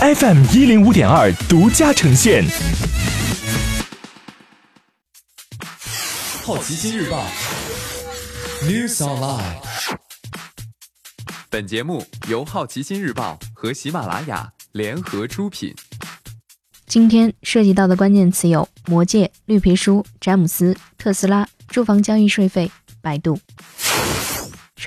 FM 一零五点二独家呈现。好奇心日报 News Online。本节目由好奇心日报和喜马拉雅联合出品。今天涉及到的关键词有：魔戒、绿皮书、詹姆斯、特斯拉、住房交易税费、百度。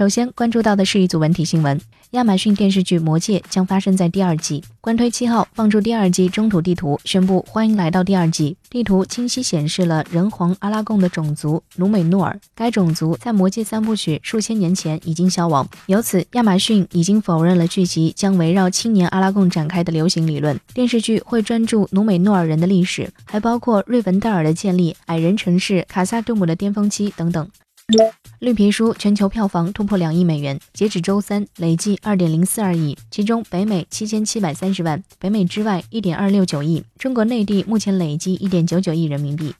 首先关注到的是一组文体新闻。亚马逊电视剧《魔戒》将发生在第二季。官推七号放出第二季中土地图，宣布欢迎来到第二季。地图清晰显示了人皇阿拉贡的种族努美诺尔。该种族在《魔戒》三部曲数千年前已经消亡，由此亚马逊已经否认了剧集将围绕青年阿拉贡展开的流行理论。电视剧会专注努美诺尔人的历史，还包括瑞文戴尔的建立、矮人城市卡萨杜姆的巅峰期等等。绿皮书全球票房突破两亿美元，截止周三累计二点零四二亿，其中北美七千七百三十万，北美之外一点二六九亿，中国内地目前累计一点九九亿人民币。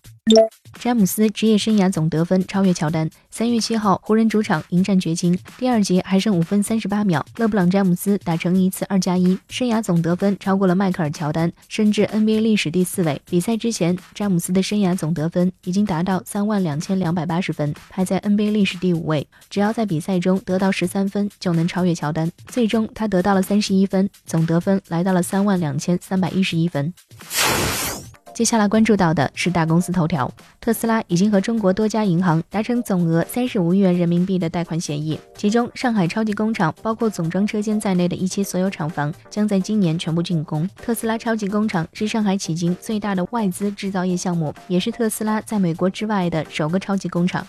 詹姆斯职业生涯总得分超越乔丹。三月七号，湖人主场迎战掘金，第二节还剩五分三十八秒，勒布朗詹姆斯打成一次二加一，生涯总得分超过了迈克尔乔丹，升至 NBA 历史第四位。比赛之前，詹姆斯的生涯总得分已经达到三万两千两百八十分，排在 NBA 历史第五位。只要在比赛中得到十三分，就能超越乔丹。最终，他得到了三十一分，总得分来到了三万两千三百一十一分。接下来关注到的是大公司头条，特斯拉已经和中国多家银行达成总额三十五亿元人民币的贷款协议，其中上海超级工厂包括总装车间在内的一期所有厂房将在今年全部竣工。特斯拉超级工厂是上海迄今最大的外资制造业项目，也是特斯拉在美国之外的首个超级工厂。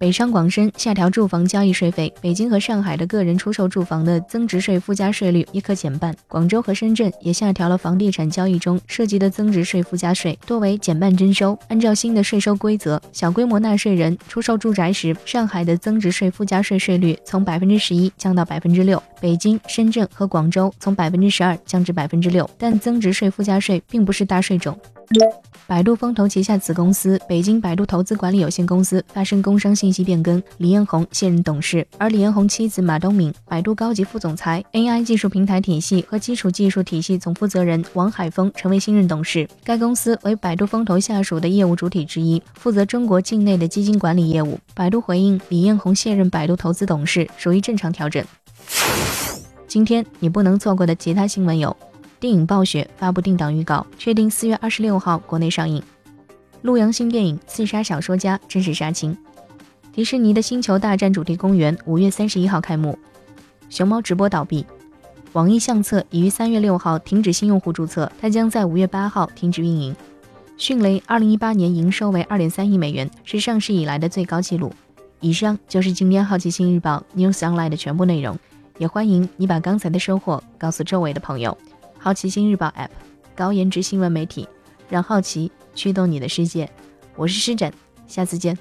北上广深下调住房交易税费，北京和上海的个人出售住房的增值税附加税率也可减半。广州和深圳也下调了房地产交易中涉及的增值税附加税，多为减半征收。按照新的税收规则，小规模纳税人出售住宅时，上海的增值税附加税税率从百分之十一降到百分之六，北京、深圳和广州从百分之十二降至百分之六。但增值税附加税并不是大税种。百度风投旗下子公司北京百度投资管理有限公司发生工商信信息变更，李彦宏卸任董事，而李彦宏妻子马东敏、百度高级副总裁、AI 技术平台体系和基础技术体系总负责人王海峰成为新任董事。该公司为百度风投下属的业务主体之一，负责中国境内的基金管理业务。百度回应李彦宏卸任百度投资董事属于正常调整。今天你不能错过的其他新闻有。电影《暴雪》发布定档预告，确定四月二十六号国内上映。陆阳新电影《刺杀小说家》正式杀青。迪士尼的星球大战主题公园五月三十一号开幕。熊猫直播倒闭。网易相册已于三月六号停止新用户注册，它将在五月八号停止运营。迅雷二零一八年营收为二点三亿美元，是上市以来的最高纪录。以上就是今天好奇心日报 News Online 的全部内容，也欢迎你把刚才的收获告诉周围的朋友。好奇心日报 App，高颜值新闻媒体，让好奇驱动你的世界。我是施展，下次见。